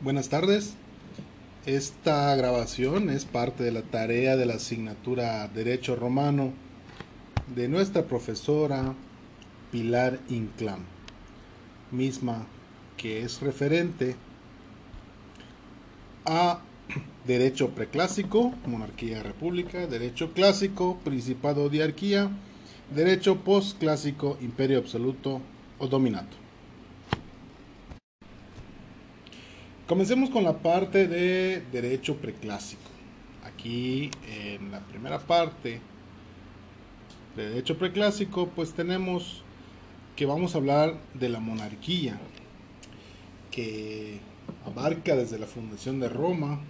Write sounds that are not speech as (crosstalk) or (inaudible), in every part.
Buenas tardes. Esta grabación es parte de la tarea de la asignatura Derecho Romano de nuestra profesora Pilar Inclán, misma que es referente a Derecho preclásico, monarquía república, Derecho clásico, principado diarquía, Derecho postclásico, imperio absoluto o dominato. Comencemos con la parte de derecho preclásico. Aquí en la primera parte de derecho preclásico, pues tenemos que vamos a hablar de la monarquía, que abarca desde la fundación de Roma,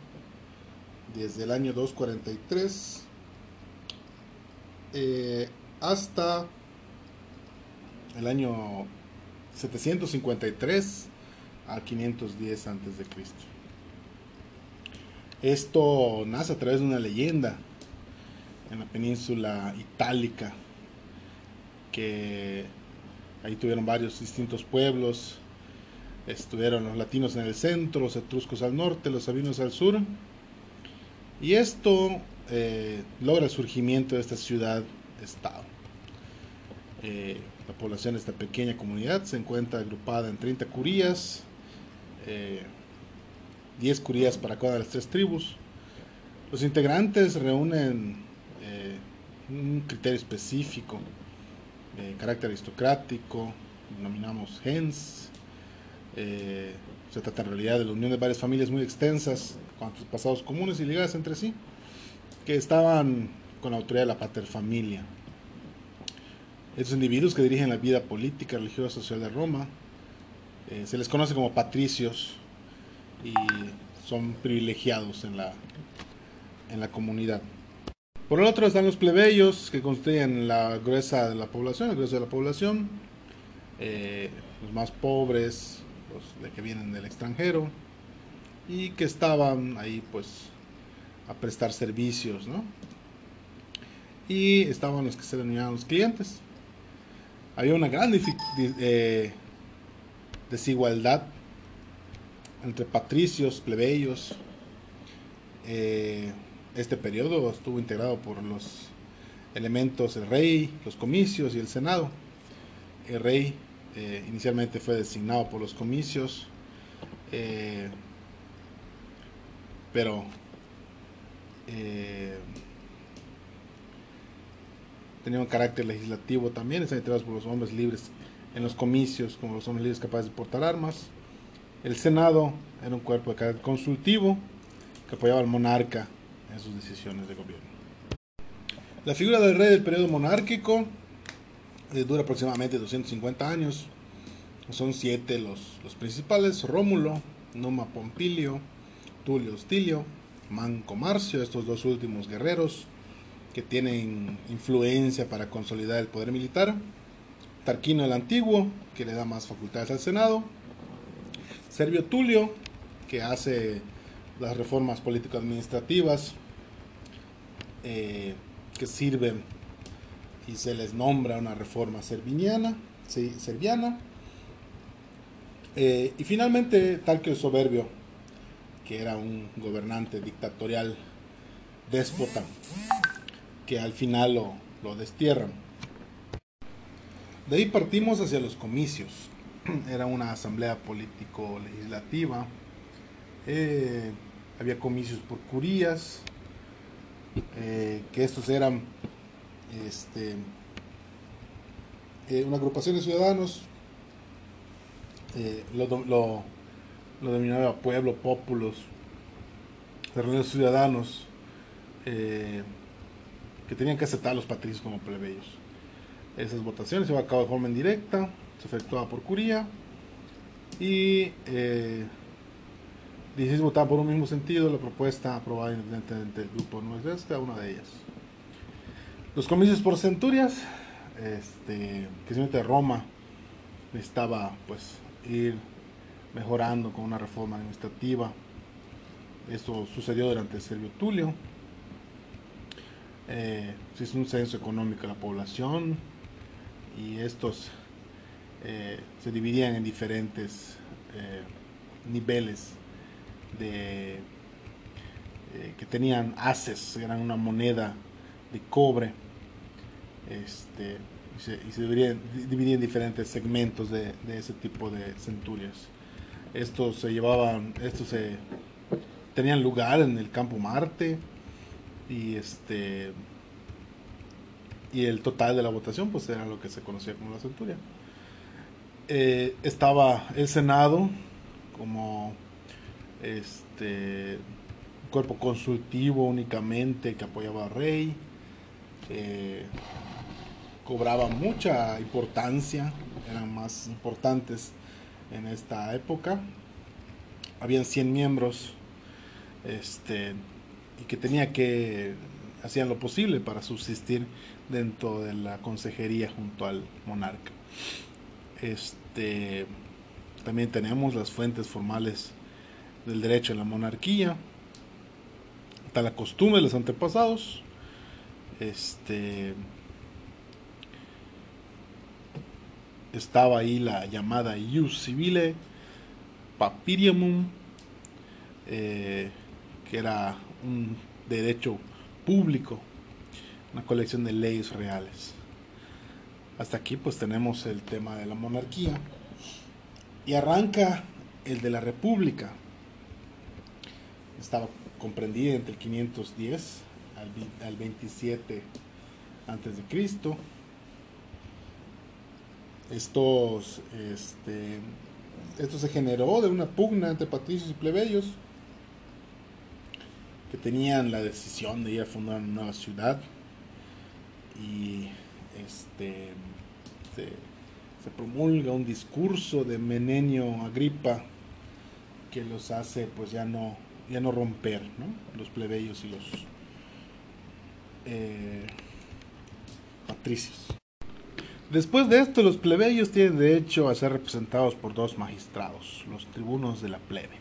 desde el año 243, eh, hasta el año 753 a 510 antes de Cristo. Esto nace a través de una leyenda en la península itálica que ahí tuvieron varios distintos pueblos. Estuvieron los latinos en el centro, los etruscos al norte, los sabinos al sur. Y esto eh, logra el surgimiento de esta ciudad-estado. Eh, la población de esta pequeña comunidad se encuentra agrupada en 30 curías, 10 eh, curías para cada de las tres tribus. Los integrantes reúnen eh, un criterio específico, de carácter aristocrático, denominamos gens. Eh, se trata en realidad de la unión de varias familias muy extensas, con pasados comunes y ligadas entre sí, que estaban con la autoridad de la paterfamilia. Estos individuos que dirigen la vida política, religiosa, social de Roma, eh, se les conoce como patricios y son privilegiados en la, en la comunidad. Por el otro están los plebeyos que constituyen la gruesa de la población, el grueso de la población, eh, los más pobres, los que vienen del extranjero y que estaban ahí pues a prestar servicios, ¿no? Y estaban los que se denominaban los clientes. Había una gran eh, desigualdad entre patricios, plebeyos. Eh, este periodo estuvo integrado por los elementos el rey, los comicios y el senado. El rey eh, inicialmente fue designado por los comicios, eh, pero tenía un carácter legislativo también, están integrados por los hombres libres en los comicios como los hombres libres capaces de portar armas. El Senado era un cuerpo de carácter consultivo que apoyaba al monarca en sus decisiones de gobierno. La figura del rey del periodo monárquico eh, dura aproximadamente 250 años. Son siete los, los principales: Rómulo, Numa Pompilio, Tulio Hostilio, Manco Marcio, estos dos últimos guerreros que tienen influencia para consolidar el poder militar. Tarquino el Antiguo, que le da más facultades al Senado, Servio Tulio, que hace las reformas político-administrativas eh, que sirven y se les nombra una reforma serviniana, serviana. Eh, y finalmente Tarquio el Soberbio, que era un gobernante dictatorial déspota, que al final lo, lo destierran. De ahí partimos hacia los comicios. (clears throat) Era una asamblea político-legislativa. Eh, había comicios por curías, eh, que estos eran este, eh, una agrupación de ciudadanos, lo, lo, denominaba pueblo, pópulos, de ciudadanos que tenían que aceptar a los patricios como plebeyos. Esas votaciones se llevan a cabo de forma indirecta, se efectuaba por curía y eh, 16 votaban por un mismo sentido, la propuesta aprobada independientemente del grupo no es esta, una de ellas. Los comicios por centurias, este, que simplemente Roma necesitaba pues ir mejorando con una reforma administrativa. Esto sucedió durante Servio Tulio. Eh, se hizo un censo económico de la población, y estos eh, se dividían en diferentes eh, niveles de eh, que tenían haces, eran una moneda de cobre, este, y se, dividían, dividían, en diferentes segmentos de, de, ese tipo de centurias. Estos se llevaban, estos se tenían lugar en el campo Marte y este y el total de la votación pues era lo que se conocía como la centuria. Eh, estaba el Senado como este cuerpo consultivo únicamente que apoyaba al rey. Eh, cobraba mucha importancia, eran más importantes en esta época. Habían 100 miembros este, y que tenía que hacían lo posible para subsistir dentro de la consejería junto al monarca. Este, también tenemos las fuentes formales del derecho a la monarquía, está la costumbre de los antepasados, este, estaba ahí la llamada ius civile papirium, eh, que era un derecho público, una colección de leyes reales. Hasta aquí pues tenemos el tema de la monarquía y arranca el de la república. Estaba comprendida entre el 510 al, al 27 antes de Cristo. Estos, este, esto se generó de una pugna entre patricios y plebeyos que tenían la decisión de ir a fundar una nueva ciudad y este se, promulga un discurso de Menenio Agripa que los hace pues ya no ya no romper los plebeyos y los eh, patricios. Después de esto los plebeyos tienen derecho a ser representados por dos magistrados los tribunos de la plebe.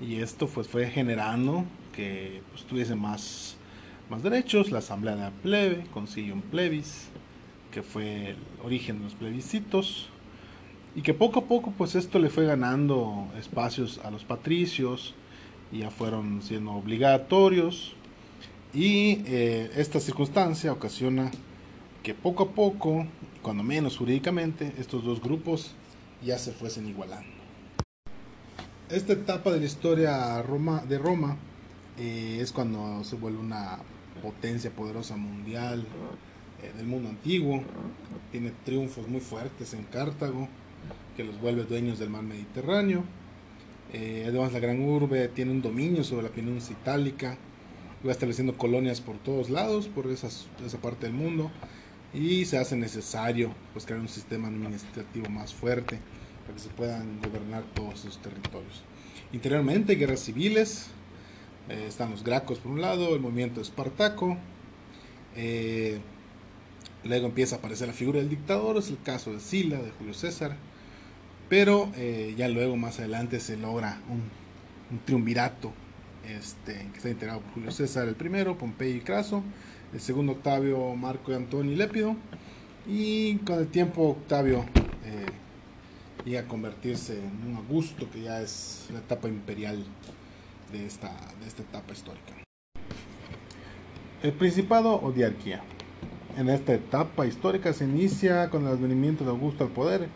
Y esto pues fue generando que pues, tuviese más, más derechos, la asamblea de la plebe, un plebis, que fue el origen de los plebiscitos, y que poco a poco pues esto le fue ganando espacios a los patricios, ya fueron siendo obligatorios, y eh, esta circunstancia ocasiona que poco a poco, cuando menos jurídicamente, estos dos grupos ya se fuesen igualando. Esta etapa de la historia Roma, de Roma eh, es cuando se vuelve una potencia poderosa mundial eh, del mundo antiguo. Tiene triunfos muy fuertes en Cartago, que los vuelve dueños del mar Mediterráneo. Eh, además, la gran urbe tiene un dominio sobre la península itálica, va estableciendo colonias por todos lados, por esas, esa parte del mundo, y se hace necesario pues, crear un sistema administrativo más fuerte para que se puedan gobernar todos esos territorios. Interiormente, guerras civiles, eh, están los Gracos por un lado, el movimiento espartaco. Eh, luego empieza a aparecer la figura del dictador, es el caso de Sila, de Julio César. Pero eh, ya luego, más adelante, se logra un, un triunvirato este, que está integrado por Julio César el primero, Pompeyo y Craso, el segundo Octavio, Marco y Antonio y Lépido. Y con el tiempo Octavio llega a convertirse en un Augusto, que ya es la etapa imperial de esta, de esta etapa histórica. El Principado o diarquía. En esta etapa histórica se inicia con el advenimiento de Augusto al poder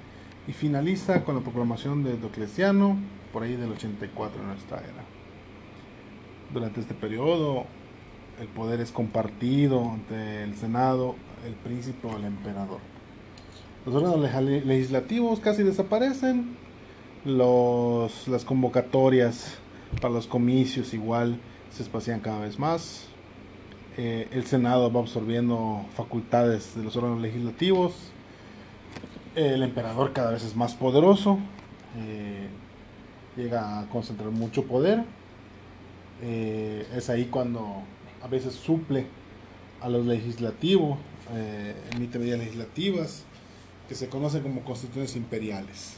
y finaliza con la proclamación de Diocleciano por ahí del 84 de nuestra era. Durante este periodo el poder es compartido entre el Senado, el príncipe o el emperador. Los órganos legislativos casi desaparecen, los, las convocatorias para los comicios igual se espacian cada vez más. Eh, el Senado va absorbiendo facultades de los órganos legislativos. El emperador cada vez es más poderoso. Eh, llega a concentrar mucho poder. Eh, es ahí cuando a veces suple a los legislativos, emite medidas legislativas que se conocen como constituciones imperiales.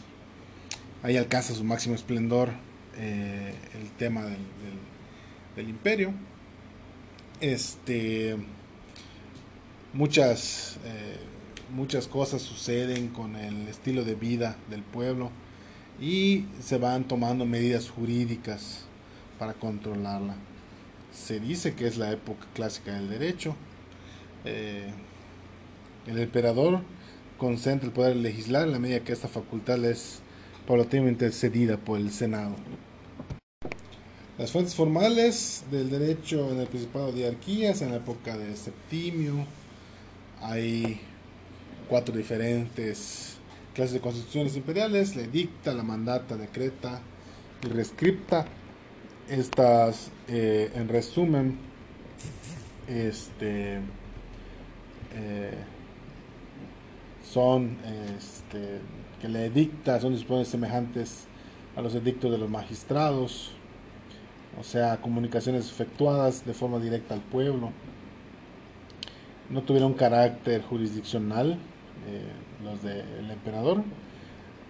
Ahí alcanza su máximo esplendor eh, el tema del, imperio. Este, muchas, eh, muchas cosas suceden con el estilo de vida del pueblo y se van tomando medidas jurídicas para controlarla. Se dice que es la época clásica del derecho. Eh, el emperador concentra el poder legislar en la medida que esta facultad es paulatinamente cedida por el Senado. Las fuentes formales del derecho en el Principado de Arquías en la época de Septimio hay cuatro diferentes clases de constituciones imperiales, la edicta, la mandata, decreta y rescripta. Estas, eh, en resumen, este, eh, son este, que la edicta son disposiciones semejantes a los edictos de los magistrados, o sea, comunicaciones efectuadas de forma directa al pueblo. No tuvieron carácter jurisdiccional, eh, los del emperador,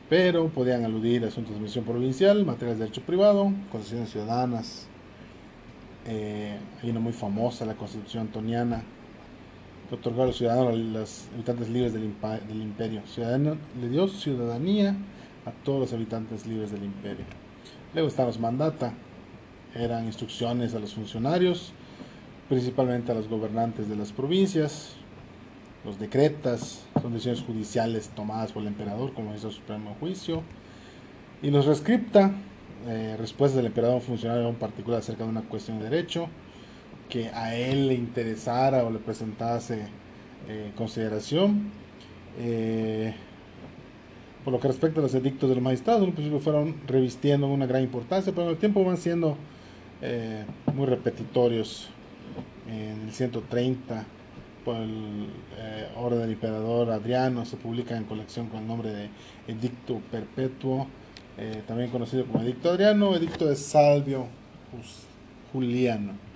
pero podían aludir a asuntos de misión provincial, materias de derecho privado, concesiones ciudadanas. Eh, hay una muy famosa, la Constitución Antoniana, que otorgó a los ciudadanos, los habitantes libres del, imperio. Ciudadano, le dio ciudadanía a todos los habitantes libres del imperio. Luego están los mandata, eran instrucciones a los funcionarios, principalmente a los gobernantes de las provincias, los decretas, son decisiones judiciales tomadas por el emperador como hizo supremo juicio, y los rescripta, eh, respuestas del emperador a un funcionario en particular acerca de una cuestión de derecho, que a él le interesara o le presentase eh, consideración. Eh, por lo que respecta a los edictos de los magistrados, en principio fueron revistiendo una gran importancia, pero en el tiempo van siendo eh, muy repetitorios. En el 130, por el orden del emperador Adriano, se publica en colección con el nombre de Edicto Perpetuo, también conocido como Edicto Adriano, Edicto de Salvio Juliano.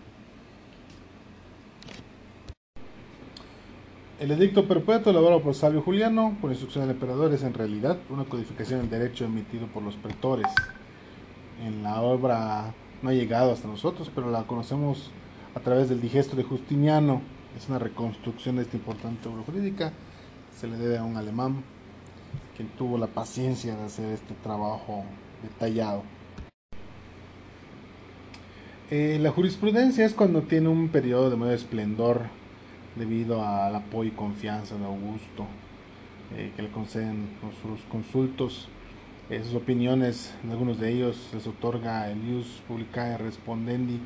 El edicto perpetuo elaborado por Salvio Juliano, por instrucción del emperador, es en realidad una codificación del derecho emitido por los pretores. En la obra no ha llegado hasta nosotros, pero la conocemos a través del digesto de Justiniano. Es una reconstrucción de esta importante obra jurídica. Se le debe a un alemán quien tuvo la paciencia de hacer este trabajo detallado. Eh, la jurisprudencia es cuando tiene un periodo de mayor esplendor debido al apoyo y confianza de Augusto eh, que le conceden sus consultos. Eh, sus opiniones, algunos de ellos les otorga el ius publicae respondendi,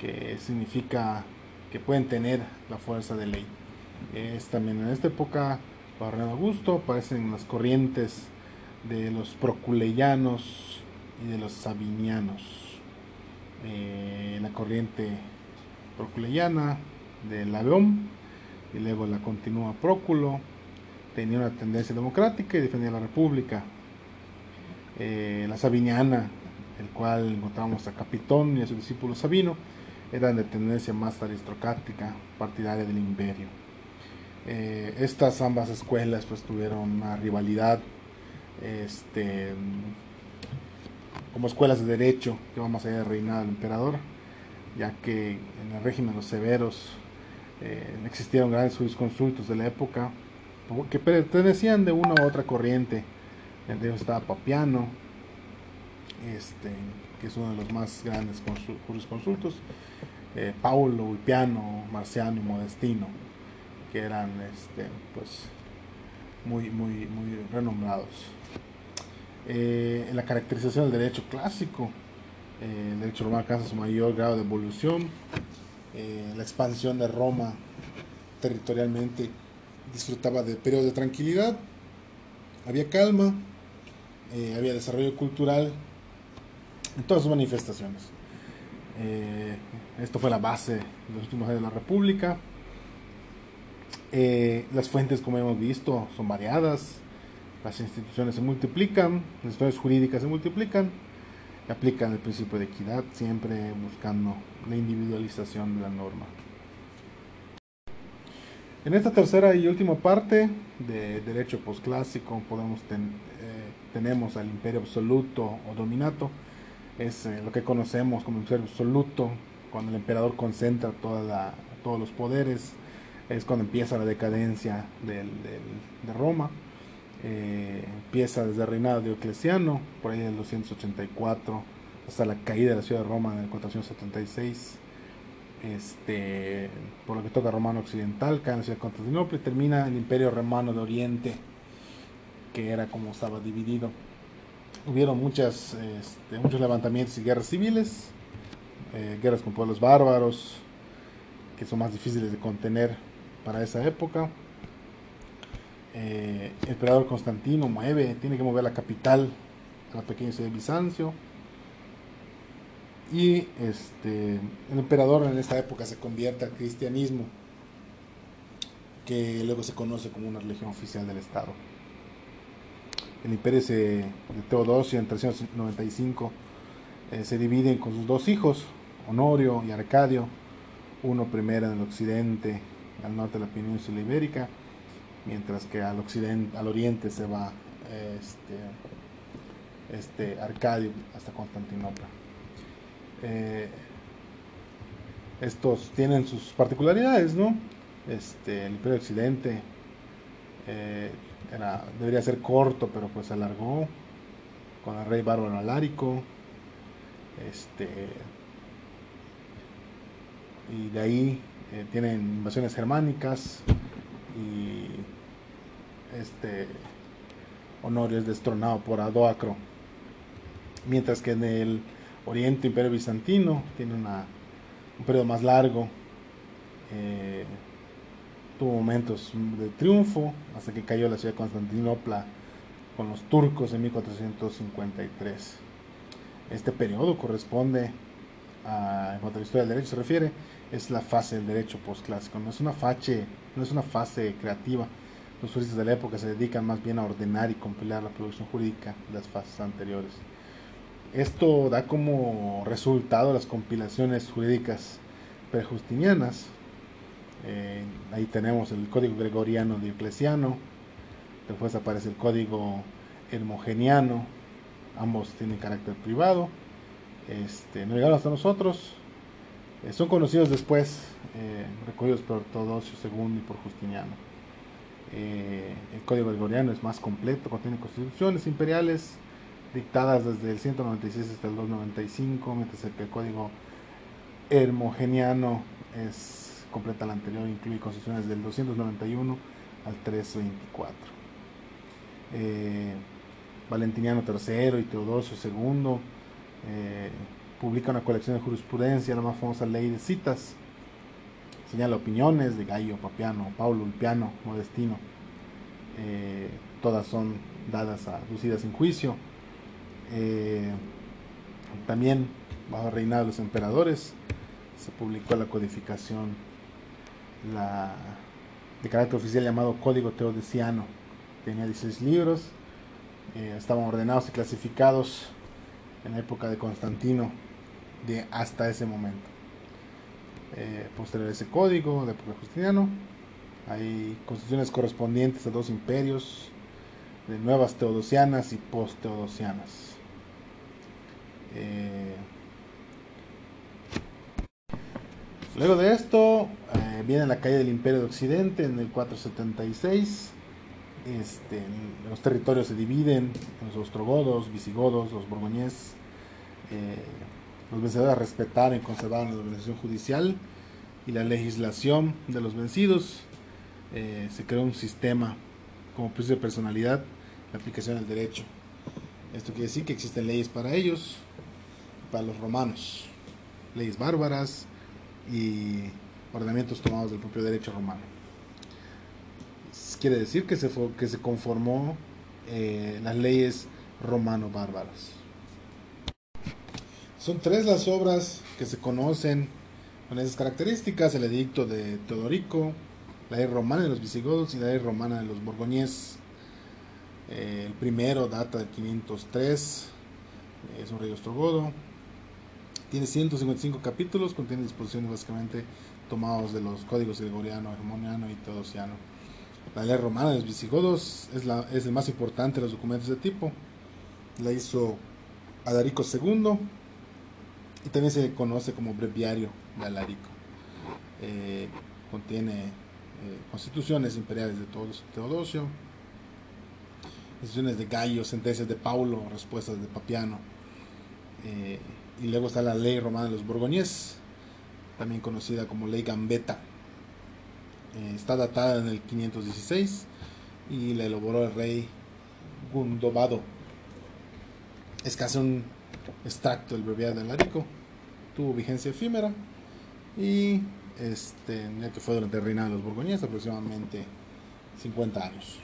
que significa que pueden tener la fuerza de ley. Es también en esta época, bajo Augusto, aparecen las corrientes de los proculeyanos y de los sabinianos. Eh, la corriente proculeyana de Laveón y luego la continúa Próculo, tenía una tendencia democrática y defendía la república. Eh, la Sabiniana, el cual encontramos a Capitón y a su discípulo Sabino, eran de tendencia más aristocrática, partidaria del imperio. Eh, estas ambas escuelas pues tuvieron una rivalidad este, como escuelas de derecho que van más allá del reinado del emperador, ya que en el régimen de los severos eh, existieron grandes jurisconsultos de la época que pertenecían de una u otra corriente. Entre ellos estaba Papiano, este, que es uno de los más grandes jurisconsultos, eh, Paulo, Ulpiano, Marciano y Modestino, que eran este, pues, muy, muy, muy renombrados. Eh, en la caracterización del derecho clásico, eh, el derecho romano alcanza su mayor grado de evolución eh, la expansión de Roma territorialmente disfrutaba de periodos de tranquilidad, había calma, eh, había desarrollo cultural en todas sus manifestaciones. Eh, esto fue la base de los últimos años de la República. las fuentes, como hemos visto, son variadas, las instituciones se multiplican, las instituciones jurídicas se multiplican, aplican el principio de equidad, siempre buscando la individualización de la norma. En esta tercera y última parte de derecho posclásico podemos eh, tenemos al imperio absoluto o dominato, es eh, lo que conocemos como imperio absoluto, cuando el emperador concentra toda todos los poderes, es cuando empieza la decadencia de Roma. Eh, empieza desde el reinado de Diocleciano, por ahí en el 284, hasta la caída de la ciudad de Roma en el 476. Este, por lo que toca Romano Occidental, cae en la ciudad de Constantinopla y termina el Imperio Romano de Oriente, que era como estaba dividido. Hubieron este, muchos levantamientos y guerras civiles, eh, guerras con pueblos bárbaros, que son más difíciles de contener para esa época. Eh, el emperador Constantino mueve, tiene que mover la capital a la pequeña ciudad de Bizancio. Y este, el emperador en esta época se convierte al cristianismo, que luego se conoce como una religión oficial del Estado. El imperio de Teodosio en 395 eh, se divide con sus dos hijos, Honorio y Arcadio, uno primero en el occidente, al norte de la península ibérica, mientras que al occidente, al oriente se va este, este Arcadio hasta Constantinopla. Eh, estos tienen sus particularidades, ¿no? Este, el Imperio Occidente eh, era, debería ser corto, pero pues se alargó con el rey bárbaro Alárico. Este, y de ahí eh, tienen invasiones germánicas y este Honorio es destronado por Adoacro. Mientras que en el Oriente Imperio Bizantino tiene una, un periodo más largo. Eh, tuvo momentos de triunfo hasta que cayó la ciudad de Constantinopla con los turcos en 1453. Este periodo corresponde a, en cuanto a la historia del derecho se refiere, es la fase del derecho postclásico, no es una fase, no es una fase creativa. Los juristas de la época se dedican más bien a ordenar y compilar la producción jurídica de las fases anteriores. Esto da como resultado las compilaciones jurídicas prejustinianas. Eh, ahí tenemos el código gregoriano dioclesiano, después aparece el código hermogeniano, ambos tienen carácter privado, este, no llegaron hasta nosotros, eh, son conocidos después, eh, recogidos por Ortodoxio II y por Justiniano. Eh, el código gregoriano es más completo, contiene constituciones imperiales dictadas desde el 196 hasta el 295, mientras que el código hermogeniano es completa la anterior, incluye constituciones del 291 al 324. Valentiniano III y Teodosio II publica una colección de jurisprudencia, la más famosa ley de citas. Señala opiniones de Gallo, Papiano, Paulo, Ulpiano, Modestino. Eh, todas son dadas, a, aducidas en juicio. Eh, también, bajo el reinado de los emperadores, se publicó la codificación la, de carácter oficial llamado Código Teodesiano. Tenía 16 libros, eh, estaban ordenados y clasificados en la época de Constantino de hasta ese momento. Eh, posterior ese código de época Justiniano, hay constituciones correspondientes a dos imperios, de nuevas teodosianas y post-teodosianas. Eh, luego de esto eh, viene la caída del imperio de Occidente en el 476. Este, los territorios se dividen en los ostrogodos, visigodos, los borgoñés, eh, los vencedores respetaron y conservaron la organización judicial y la legislación de los vencidos. Eh, se creó un sistema como principio de personalidad, la aplicación del derecho. Esto quiere decir que existen leyes para ellos, para los romanos, leyes bárbaras y ordenamientos tomados del propio derecho romano. Quiere decir que se, que se conformó eh, las leyes romano-bárbaras. Son tres las obras que se conocen con esas características, el edicto de Teodorico, la ley romana de los visigodos y la ley romana de los borgoñés. Eh, el primero data de 503, es un rey ostrogodo. Tiene 155 capítulos, contiene disposiciones básicamente tomados de los códigos gregoriano, hermoniano y teodosiano. La ley romana de los visigodos es, la, es el más importante de los documentos de tipo. La hizo Adarico II y también se conoce como breviario de. Eh, contiene eh, constituciones imperiales de Teodosio. decisiones de Gallo, sentencias de Paulo, respuestas de Papiano. Eh, y luego está la ley romana de los Borgoñés, también conocida como ley Gambetta. Está datada en el 516 y la elaboró el rey Gundobado. Es casi un extracto del breviario de Larico. Tuvo vigencia efímera y este, que fue durante el reinado de los Borgoñés, aproximadamente 50 años.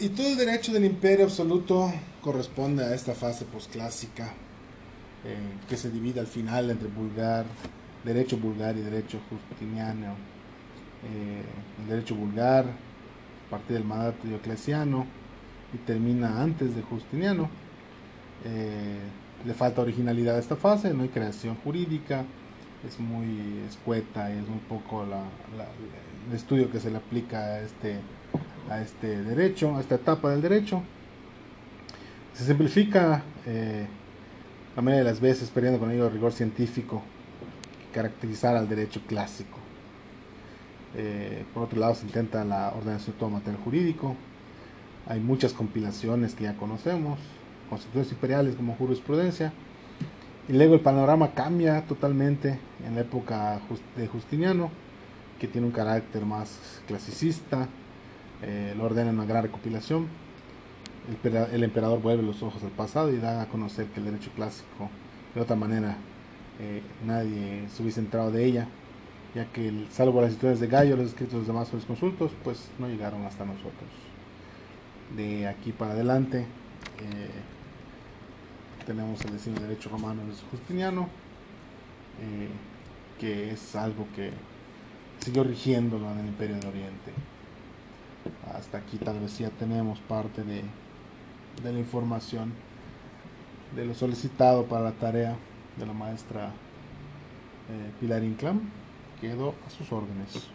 Y todo el derecho del imperio absoluto corresponde a esta fase posclásica, eh, que se divide al final entre vulgar, derecho vulgar y derecho justiniano. Eh, el derecho vulgar, a partir del mandato dioclesiano, y termina antes de Justiniano. Eh, le falta originalidad a esta fase, no hay creación jurídica, es muy escueta y es muy poco el estudio que se le aplica a este a este derecho, a esta etapa del derecho. Se simplifica eh, la mayoría de las veces, perdiendo con ello el rigor científico que caracterizar al derecho clásico. Eh, por otro lado, se intenta la ordenación de todo material jurídico. Hay muchas compilaciones que ya conocemos, constituciones imperiales como jurisprudencia. Y luego el panorama cambia totalmente en la época de Justiniano, que tiene un carácter más clasicista, eh, lo ordena en una gran recopilación. El, emperador vuelve los ojos al pasado y da a conocer que el derecho clásico, de otra manera, eh, nadie se hubiese entrado de ella, ya que, salvo las historias de Gallo, los escritos de los demás consultos, pues no llegaron hasta nosotros. De aquí para adelante, eh, tenemos el destino de derecho romano de Justiniano, que es algo que siguió rigiéndolo en el Imperio de Oriente hasta aquí tal vez ya tenemos parte de, de la información de lo solicitado para la tarea de la maestra eh, Pilar Inclán. Quedo a sus órdenes.